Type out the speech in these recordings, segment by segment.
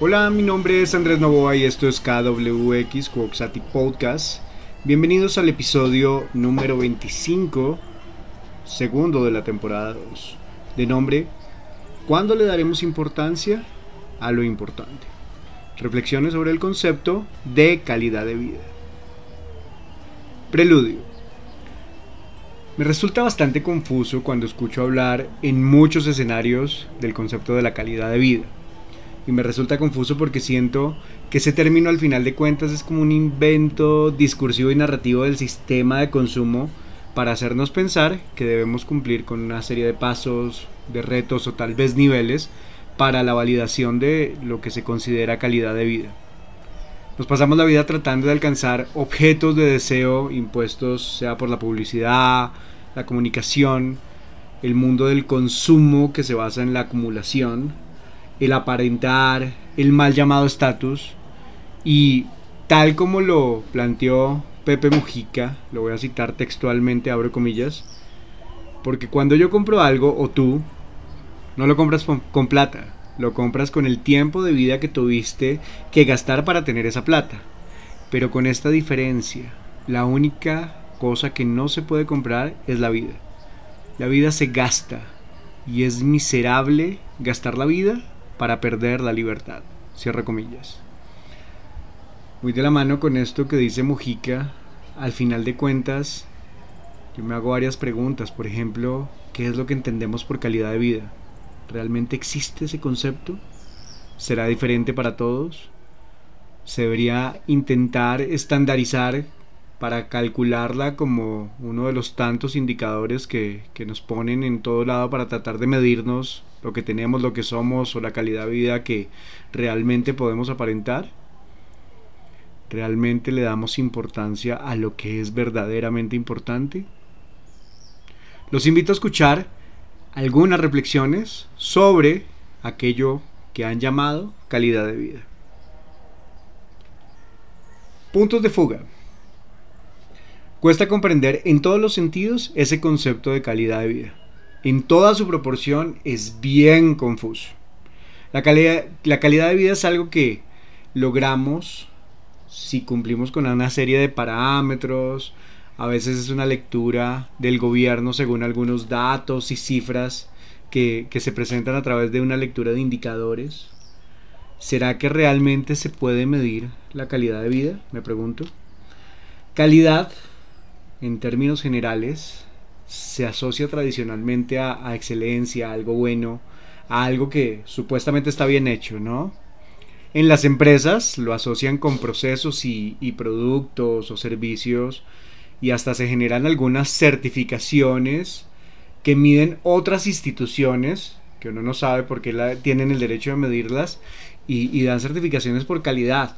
Hola, mi nombre es Andrés Novoa y esto es KWX Quoxati Podcast. Bienvenidos al episodio número 25, segundo de la temporada 2, de nombre ¿Cuándo le daremos importancia a lo importante? Reflexiones sobre el concepto de calidad de vida. Preludio. Me resulta bastante confuso cuando escucho hablar en muchos escenarios del concepto de la calidad de vida. Y me resulta confuso porque siento que ese término al final de cuentas es como un invento discursivo y narrativo del sistema de consumo para hacernos pensar que debemos cumplir con una serie de pasos, de retos o tal vez niveles para la validación de lo que se considera calidad de vida. Nos pasamos la vida tratando de alcanzar objetos de deseo impuestos sea por la publicidad, la comunicación, el mundo del consumo que se basa en la acumulación, el aparentar, el mal llamado estatus y tal como lo planteó Pepe Mujica, lo voy a citar textualmente, abro comillas, porque cuando yo compro algo o tú, no lo compras con, plata, lo compras con el tiempo de vida que tuviste que gastar para tener esa plata. Pero con esta diferencia, la única cosa que no se puede comprar es la vida. La vida se gasta y es miserable gastar la vida para perder la libertad. Cierra comillas. Muy de la mano con esto que dice Mujica, al final de cuentas, yo me hago varias preguntas. Por ejemplo, ¿qué es lo que entendemos por calidad de vida? ¿Realmente existe ese concepto? ¿Será diferente para todos? ¿Se debería intentar estandarizar para calcularla como uno de los tantos indicadores que, que, nos ponen en todo lado para tratar de medirnos lo que tenemos, lo que somos o la calidad de vida que realmente podemos aparentar? ¿Realmente le damos importancia a lo que es verdaderamente importante? Los invito a escuchar algunas reflexiones sobre aquello que han llamado calidad de vida. Puntos de fuga. Cuesta comprender en todos los sentidos ese concepto de calidad de vida. En toda su proporción es bien confuso. La calidad, la calidad de vida es algo que logramos si cumplimos con una serie de parámetros, a veces es una lectura del gobierno según algunos datos y cifras que, se presentan a través de una lectura de indicadores. ¿Será que realmente se puede medir la calidad de vida? Me pregunto. Calidad, en términos generales, se asocia tradicionalmente a, excelencia, a algo bueno, a algo que supuestamente está bien hecho, ¿no? En las empresas lo asocian con procesos y productos o servicios y hasta se generan algunas certificaciones que miden otras instituciones, que uno no sabe por qué tienen el derecho de medirlas, y, dan certificaciones por calidad.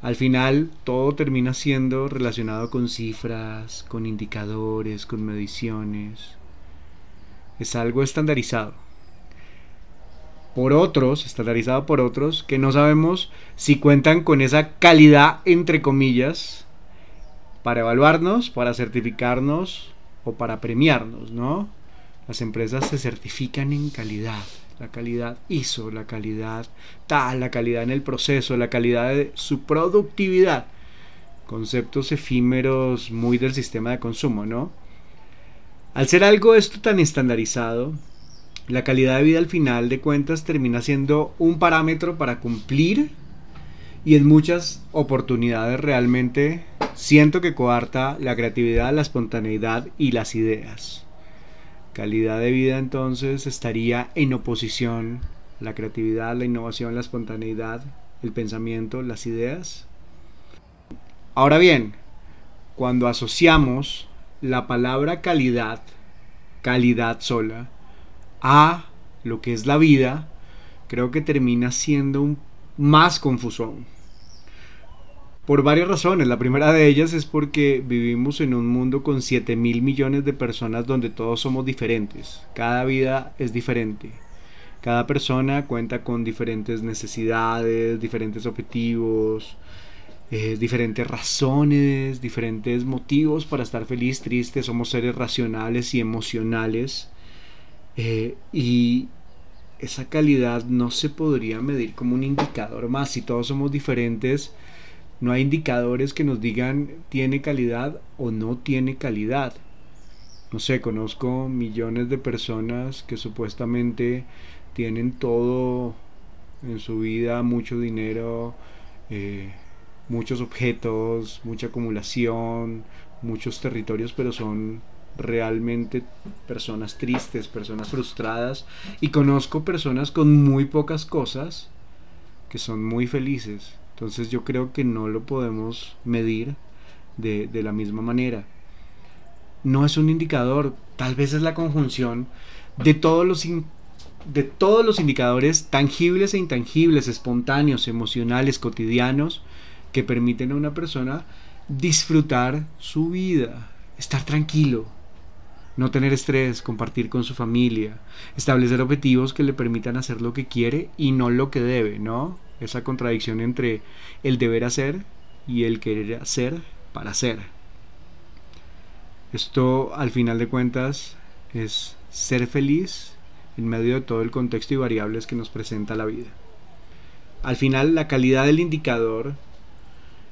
Al final todo termina siendo relacionado con cifras, con indicadores, con mediciones. Es algo estandarizado. Por otros, estandarizado por otros, que no sabemos si cuentan con esa calidad, entre comillas, para evaluarnos, para certificarnos o para premiarnos, ¿no? Las empresas se certifican en calidad, la calidad ISO, la calidad tal, la calidad en el proceso, la calidad de su productividad. Conceptos efímeros muy del sistema de consumo, ¿no? Al ser algo esto tan estandarizado, la calidad de vida al final de cuentas termina siendo un parámetro para cumplir y en muchas oportunidades realmente siento que coarta la creatividad, la espontaneidad y las ideas. Calidad de vida entonces estaría en oposición la creatividad, la innovación, la espontaneidad, el pensamiento, las ideas. Ahora bien, cuando asociamos la palabra calidad, calidad sola, a lo que es la vida, creo que termina siendo un más confuso. Por varias razones. La primera de ellas es porque vivimos en un mundo con 7 mil millones de personas donde todos somos diferentes. Cada vida es diferente. Cada persona cuenta con diferentes necesidades, diferentes objetivos, eh, diferentes razones, diferentes motivos para estar feliz, triste. Somos seres racionales y emocionales. Eh, y esa calidad no se podría medir como un indicador más. Si todos somos diferentes, no hay indicadores que nos digan tiene calidad o no tiene calidad. No sé, conozco millones de personas que supuestamente tienen todo en su vida, mucho dinero, eh, muchos objetos, mucha acumulación, muchos territorios, pero son realmente personas tristes, personas frustradas y conozco personas con muy pocas cosas que son muy felices. Entonces yo creo que no lo podemos medir de, la misma manera. No es un indicador, tal vez es la conjunción de todos los, de todos los indicadores tangibles e intangibles, espontáneos, emocionales, cotidianos, que permiten a una persona disfrutar su vida, estar tranquilo, no tener estrés, compartir con su familia, establecer objetivos que le permitan hacer lo que quiere y no lo que debe, ¿no? Esa contradicción entre el deber hacer y el querer hacer para hacer. Esto, al final de cuentas, es ser feliz en medio de todo el contexto y variables que nos presenta la vida. Al final, la calidad del indicador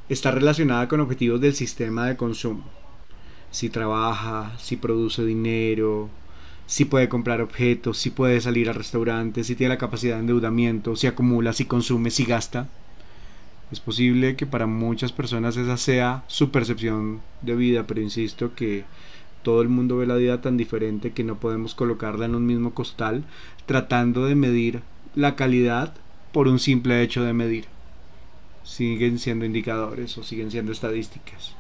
está relacionada con objetivos del sistema de consumo si trabaja, si produce dinero, si puede comprar objetos, si puede salir al restaurante, si tiene la capacidad de endeudamiento, si acumula, si consume, si gasta. Es posible que para muchas personas esa sea su percepción de vida, pero insisto que todo el mundo ve la vida tan diferente que no podemos colocarla en un mismo costal tratando de medir la calidad por un simple hecho de medir. Siguen siendo indicadores o siguen siendo estadísticas.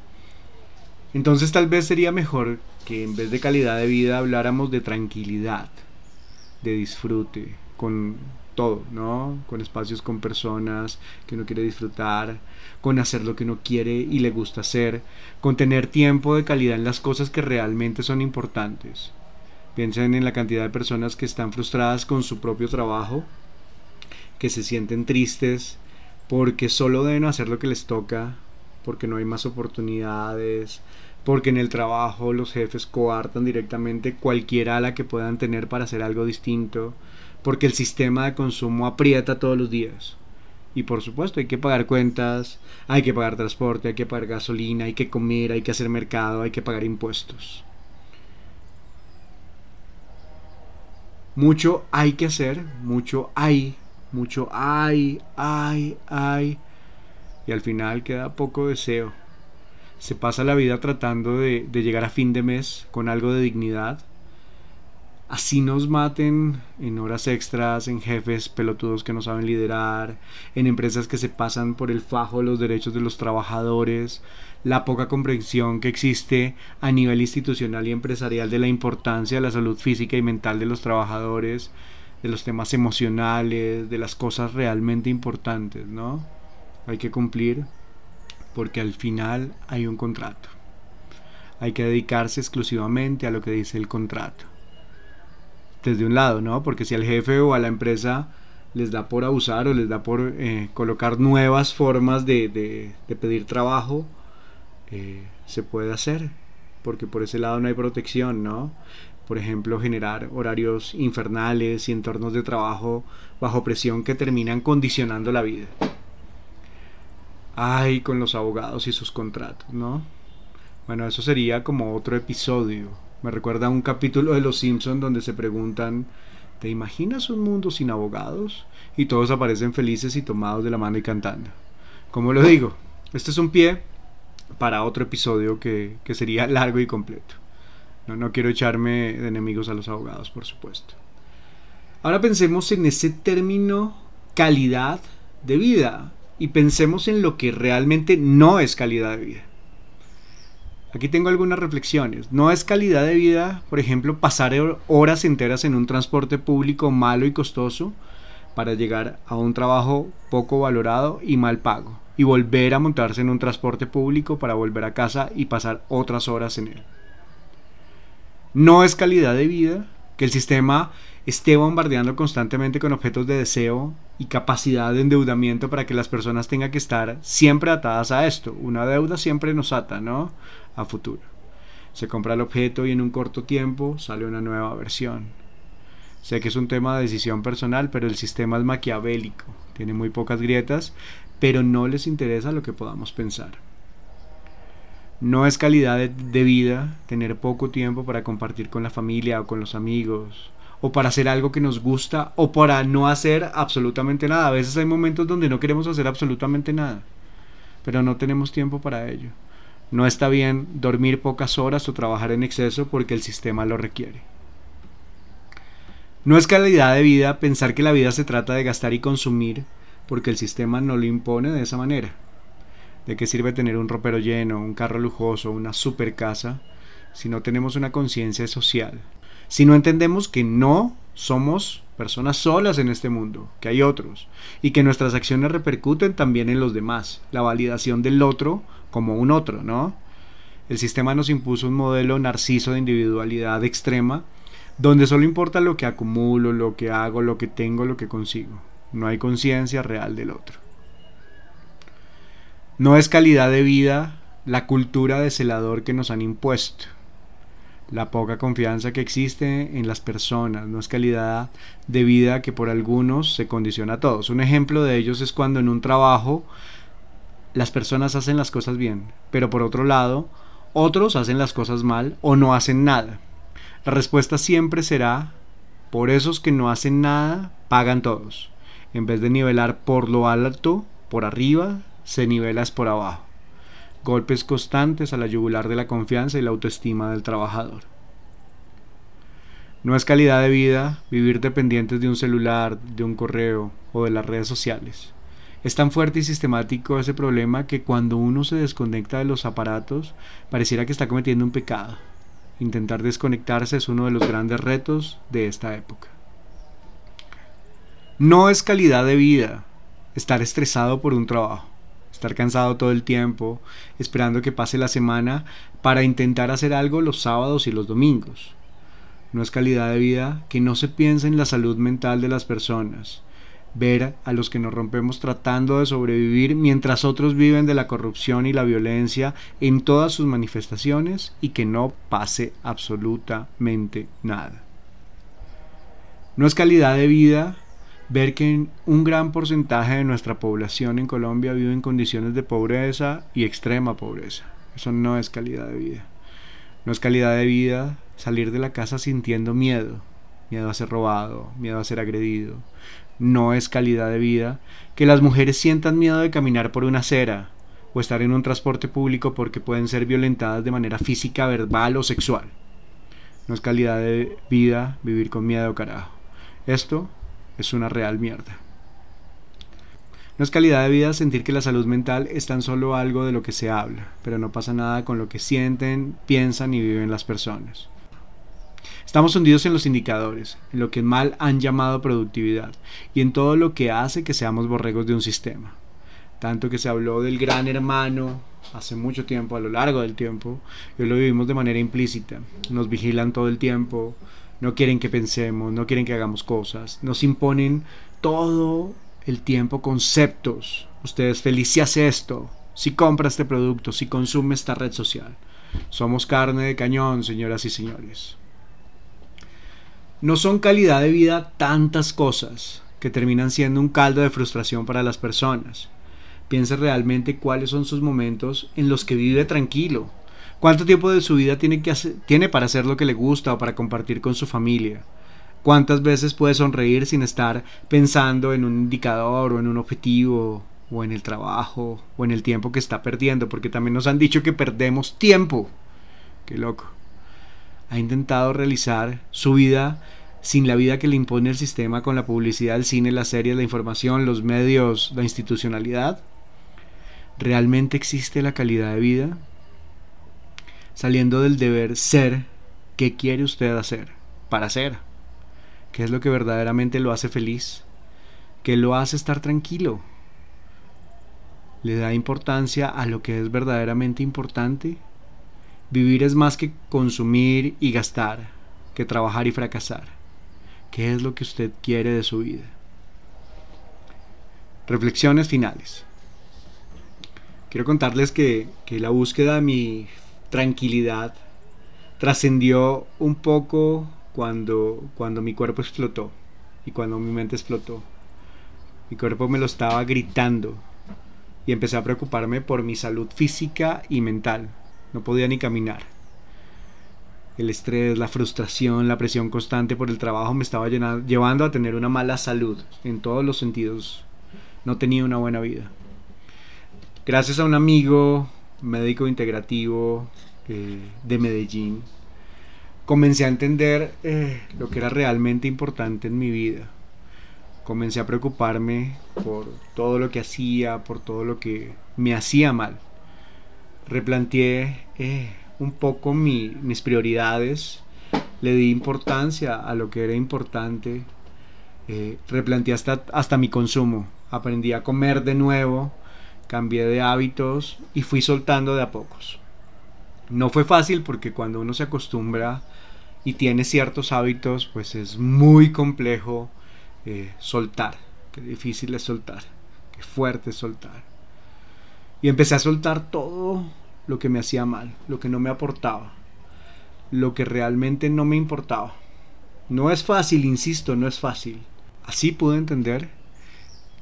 Entonces tal vez sería mejor que en vez de calidad de vida habláramos de tranquilidad, de disfrute, con todo, ¿no? Con espacios con personas que uno quiere disfrutar, con hacer lo que uno quiere y le gusta hacer, con tener tiempo de calidad en las cosas que realmente son importantes. Piensen en la cantidad de personas que están frustradas con su propio trabajo, que se sienten tristes porque solo deben hacer lo que les toca, porque no hay más oportunidades, porque en el trabajo los jefes coartan directamente cualquier ala que puedan tener para hacer algo distinto, porque el sistema de consumo aprieta todos los días. Y por supuesto hay que pagar cuentas, hay que pagar transporte, hay que pagar gasolina, hay que comer, hay que hacer mercado, hay que pagar impuestos. Mucho hay que hacer, mucho hay, mucho hay, hay, hay. Y al final queda poco deseo se pasa la vida tratando de, llegar a fin de mes con algo de dignidad. Así nos maten en horas extras, en jefes pelotudos que no saben liderar, en empresas que se pasan por el fajo los derechos de los trabajadores, la poca comprensión que existe a nivel institucional y empresarial de la importancia de la salud física y mental de los trabajadores, de los temas emocionales, de las cosas realmente importantes, ¿no? Hay que cumplir porque al final hay un contrato. Hay que dedicarse exclusivamente a lo que dice el contrato. Desde un lado, ¿no? Porque si al jefe o a la empresa les da por abusar o les da por eh, colocar nuevas formas de, pedir trabajo, eh, se puede hacer, porque por ese lado no hay protección, ¿no? Por ejemplo, generar horarios infernales y entornos de trabajo bajo presión que terminan condicionando la vida. Ay, con los abogados y sus contratos, ¿no? Bueno, eso sería como otro episodio. Me recuerda a un capítulo de Los Simpson donde se preguntan, ¿te imaginas un mundo sin abogados? Y todos aparecen felices y tomados de la mano y cantando. Como lo digo, este es un pie para otro episodio que, que sería largo y completo. No, no quiero echarme de enemigos a los abogados, por supuesto. Ahora pensemos en ese término calidad de vida y pensemos en lo que realmente no es calidad de vida. Aquí tengo algunas reflexiones. No es calidad de vida, por ejemplo, pasar horas enteras en un transporte público malo y costoso para llegar a un trabajo poco valorado y mal pago, y volver a montarse en un transporte público para volver a casa y pasar otras horas en él. No es calidad de vida que el sistema esté bombardeando constantemente con objetos de deseo y capacidad de endeudamiento para que las personas tengan que estar siempre atadas a esto. Una deuda siempre nos ata, ¿no? A futuro. Se compra el objeto y en un corto tiempo sale una nueva versión. Sé que es un tema de decisión personal, pero el sistema es maquiavélico, tiene muy pocas grietas, pero no les interesa lo que podamos pensar. No es calidad de, vida tener poco tiempo para compartir con la familia o con los amigos, o para hacer algo que nos gusta, o para no hacer absolutamente nada. A veces hay momentos donde no queremos hacer absolutamente nada, pero no tenemos tiempo para ello. No está bien dormir pocas horas o trabajar en exceso porque el sistema lo requiere. No es calidad de vida pensar que la vida se trata de gastar y consumir porque el sistema no lo impone de esa manera. ¿De qué sirve tener un ropero lleno, un carro lujoso, una super casa, si no tenemos una conciencia social? Si no entendemos que no somos personas solas en este mundo, que hay otros, y que nuestras acciones repercuten también en los demás, la validación del otro como un otro, ¿no? El sistema nos impuso un modelo narciso de individualidad extrema, donde solo importa lo que acumulo, lo que hago, lo que tengo, lo que consigo. No hay conciencia real del otro. No es calidad de vida la cultura de celador que nos han impuesto. La poca confianza que existe en las personas no es calidad de vida que por algunos se condiciona a todos. Un ejemplo de ellos es cuando en un trabajo las personas hacen las cosas bien, pero por otro lado, otros hacen las cosas mal o no hacen nada. La respuesta siempre será, por esos que no hacen nada, pagan todos. En vez de nivelar por lo alto, por arriba, se nivela por abajo. Golpes constantes a la yugular de la confianza y la autoestima del trabajador. No es calidad de vida vivir dependientes de un celular, de un correo o de las redes sociales. Es tan fuerte y sistemático ese problema que cuando uno se desconecta de los aparatos pareciera que está cometiendo un pecado. Intentar desconectarse es uno de los grandes retos de esta época. No es calidad de vida estar estresado por un trabajo estar cansado todo el tiempo, esperando que pase la semana para intentar hacer algo los sábados y los domingos. No es calidad de vida que no se piense en la salud mental de las personas, ver a los que nos rompemos tratando de sobrevivir mientras otros viven de la corrupción y la violencia en todas sus manifestaciones y que no pase absolutamente nada. No es calidad de vida ver que un gran porcentaje de nuestra población en Colombia vive en condiciones de pobreza y extrema pobreza. Eso no es calidad de vida. No es calidad de vida salir de la casa sintiendo miedo, miedo a ser robado, miedo a ser agredido. No es calidad de vida que las mujeres sientan miedo de caminar por una acera o estar en un transporte público porque pueden ser violentadas de manera física, verbal o sexual. No es calidad de vida vivir con miedo, carajo. Esto es una real mierda. No es calidad de vida sentir que la salud mental es tan solo algo de lo que se habla, pero no pasa nada con lo que sienten, piensan y viven las personas. Estamos hundidos en los indicadores, en lo que mal han llamado productividad y en todo lo que hace que seamos borregos de un sistema. Tanto que se habló del gran hermano hace mucho tiempo, a lo largo del tiempo, y hoy lo vivimos de manera implícita. Nos vigilan todo el tiempo, no quieren que pensemos, no quieren que hagamos cosas, nos imponen todo el tiempo conceptos. Ustedes feliz si hace esto, si compra este producto, si consume esta red social. Somos carne de cañón, señoras y señores. No son calidad de vida tantas cosas que terminan siendo un caldo de frustración para las personas. Piense realmente cuáles son sus momentos en los que vive tranquilo, ¿Cuánto tiempo de su vida tiene, que tiene para hacer lo que le gusta o para compartir con su familia? ¿Cuántas veces puede sonreír sin estar pensando en un indicador o en un objetivo o en el trabajo o en el tiempo que está perdiendo? Porque también nos han dicho que perdemos tiempo. Qué loco. Ha intentado realizar su vida sin la vida que le impone el sistema con la publicidad, el cine, las series, la información, los medios, la institucionalidad. ¿Realmente existe la calidad de vida? Saliendo del deber ser, ¿qué quiere usted hacer para ser? ¿Qué es lo que verdaderamente lo hace feliz? ¿Qué lo hace estar tranquilo? ¿Le da importancia a lo que es verdaderamente importante? Vivir es más que consumir y gastar, que trabajar y fracasar. ¿Qué es lo que usted quiere de su vida? Reflexiones finales. Quiero contarles que, que la búsqueda de mi tranquilidad trascendió un poco cuando, cuando mi cuerpo explotó y cuando mi mente explotó. Mi cuerpo me lo estaba gritando y empecé a preocuparme por mi salud física y mental. No podía ni caminar. El estrés, la frustración, la presión constante por el trabajo me estaba llevando a tener una mala salud en todos los sentidos. No tenía una buena vida. Gracias a un amigo médico integrativo eh, de Medellín, comencé a entender eh, lo que era realmente importante en mi vida. Comencé a preocuparme por todo lo que hacía, por todo lo que me hacía mal. Replanteé eh, un poco mis prioridades, le di importancia a lo que era importante, replanteé hasta, hasta mi consumo, aprendí a comer de nuevo, cambié de hábitos y fui soltando de a pocos. No fue fácil porque cuando uno se acostumbra y tiene ciertos hábitos, pues es muy complejo eh, soltar. Qué difícil es soltar. Qué fuerte es soltar. Y empecé a soltar todo lo que me hacía mal, lo que no me aportaba, lo que realmente no me importaba. No es fácil, insisto, no es fácil. Así pude entender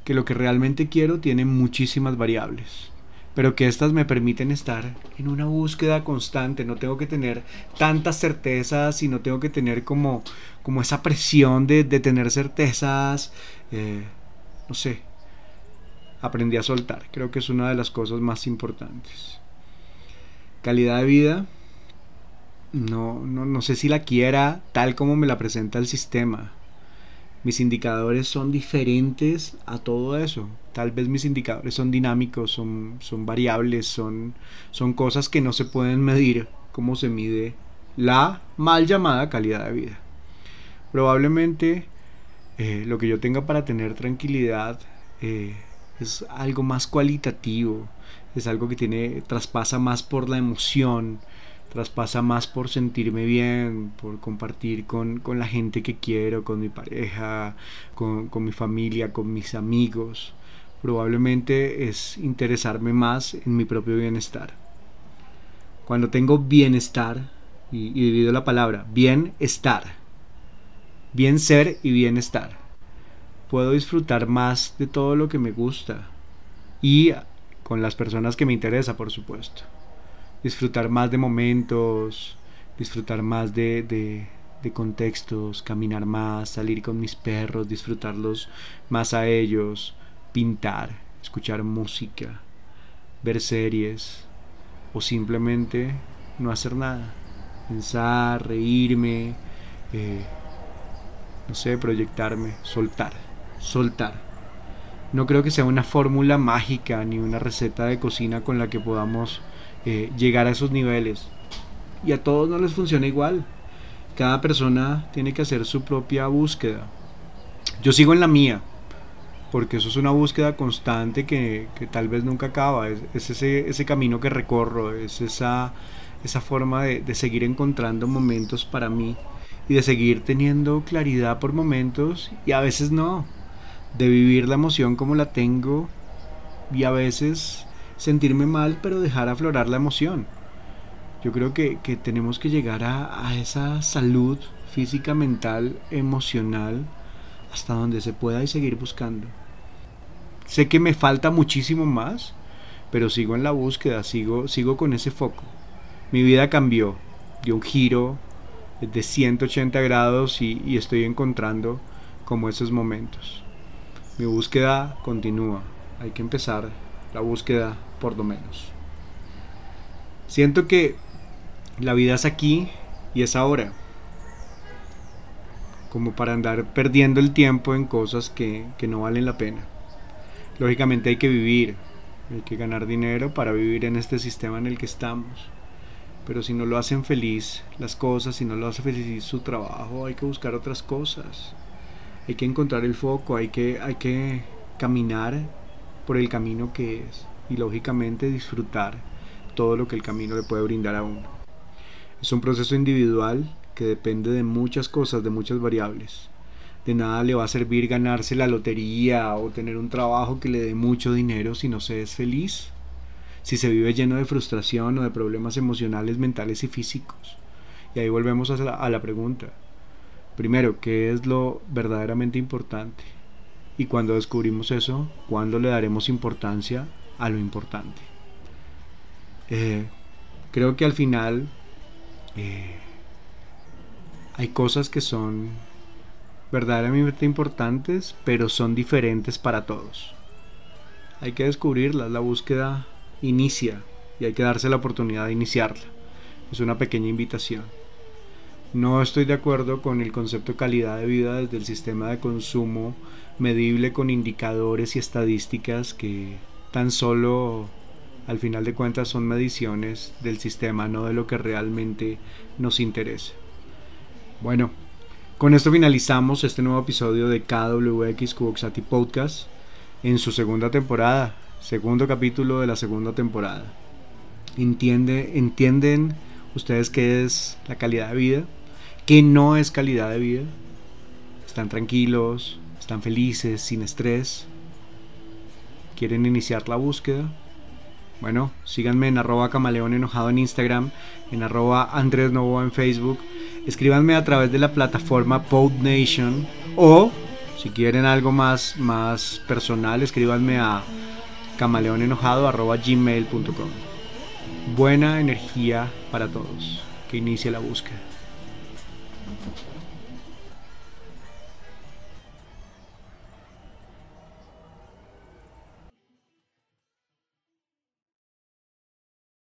que lo que realmente quiero tiene muchísimas variables pero que éstas me permiten estar en una búsqueda constante. No tengo que tener tantas certezas y no tengo que tener como, como esa presión de, tener certezas. Eh, no sé, aprendí a soltar. Creo que es una de las cosas más importantes. Calidad de vida. No, no, no sé si la quiera tal como me la presenta el sistema mis indicadores son diferentes a todo eso. Tal vez mis indicadores son dinámicos, son, son variables, son, son cosas que no se pueden medir como se mide la mal llamada calidad de vida. Probablemente eh, lo que yo tenga para tener tranquilidad eh, es algo más cualitativo, es algo que tiene, traspasa más por la emoción, traspasa más por sentirme bien, por compartir con, la gente que quiero, con mi pareja, con, mi familia, con mis amigos. Probablemente es interesarme más en mi propio bienestar. Cuando tengo bienestar, y, y divido la palabra, bienestar, bien ser y bienestar, puedo disfrutar más de todo lo que me gusta y con las personas que me interesa, por supuesto disfrutar más de momentos, disfrutar más de, contextos, caminar más, salir con mis perros, disfrutarlos más a ellos, pintar, escuchar música, ver series o simplemente no hacer nada, pensar, reírme, eh, no sé, proyectarme, soltar, soltar. No creo que sea una fórmula mágica ni una receta de cocina con la que podamos eh, llegar a esos niveles. Y a todos no les funciona igual. Cada persona tiene que hacer su propia búsqueda. Yo sigo en la mía, porque eso es una búsqueda constante que, tal vez nunca acaba. Es, ese, ese, camino que recorro, es esa, esa forma de, de seguir encontrando momentos para mí y de seguir teniendo claridad por momentos y a veces no. De vivir la emoción como la tengo y a veces sentirme mal, pero dejar aflorar la emoción. Yo creo que, tenemos que llegar a, a, esa salud física, mental, emocional, hasta donde se pueda y seguir buscando. Sé que me falta muchísimo más, pero sigo en la búsqueda, sigo, sigo con ese foco. Mi vida cambió, dio un giro de 180 grados y, y estoy encontrando como esos momentos. Mi búsqueda continúa, hay que empezar la búsqueda por lo menos. Siento que la vida es aquí y es ahora. Como para andar perdiendo el tiempo en cosas que, que no valen la pena. Lógicamente hay que vivir, hay que ganar dinero para vivir en este sistema en el que estamos. Pero si no lo hacen feliz las cosas, si no lo hace feliz su trabajo, hay que buscar otras cosas. Hay que encontrar el foco, hay que, hay que caminar por el camino que es y lógicamente disfrutar todo lo que el camino le puede brindar a uno. Es un proceso individual que depende de muchas cosas, de muchas variables. De nada le va a servir ganarse la lotería o tener un trabajo que le dé mucho dinero si no se es feliz, si se vive lleno de frustración o de problemas emocionales, mentales y físicos. Y ahí volvemos a la, pregunta. primero, qué es lo verdaderamente importante. Y cuando descubrimos eso, ¿cuándo le daremos importancia a lo importante? Eh, creo que al final eh, hay cosas que son verdaderamente importantes, pero son diferentes para todos. Hay que descubrirlas, la búsqueda inicia y hay que darse la oportunidad de iniciarla. Es una pequeña invitación. No estoy de acuerdo con el concepto calidad de vida desde el sistema de consumo medible con indicadores y estadísticas que tan solo al final de cuentas son mediciones del sistema, no de lo que realmente nos interesa. Bueno, con esto finalizamos este nuevo episodio de KWX Kuboxati Podcast en su segunda temporada, segundo capítulo de la segunda temporada. Entiende, ¿Entienden ustedes qué es la calidad de vida? ¿Qué no es calidad de vida? ¿Están tranquilos? ¿Están felices? ¿Sin estrés? ¿Quieren iniciar la búsqueda? Bueno, síganme en arroba camaleón enojado en Instagram, en arroba Andrés Novo en Facebook. Escríbanme a través de la plataforma PodNation o si quieren algo más, más personal, escríbanme a camaleonenojado.gmail.com Buena energía para todos. Que inicie la búsqueda.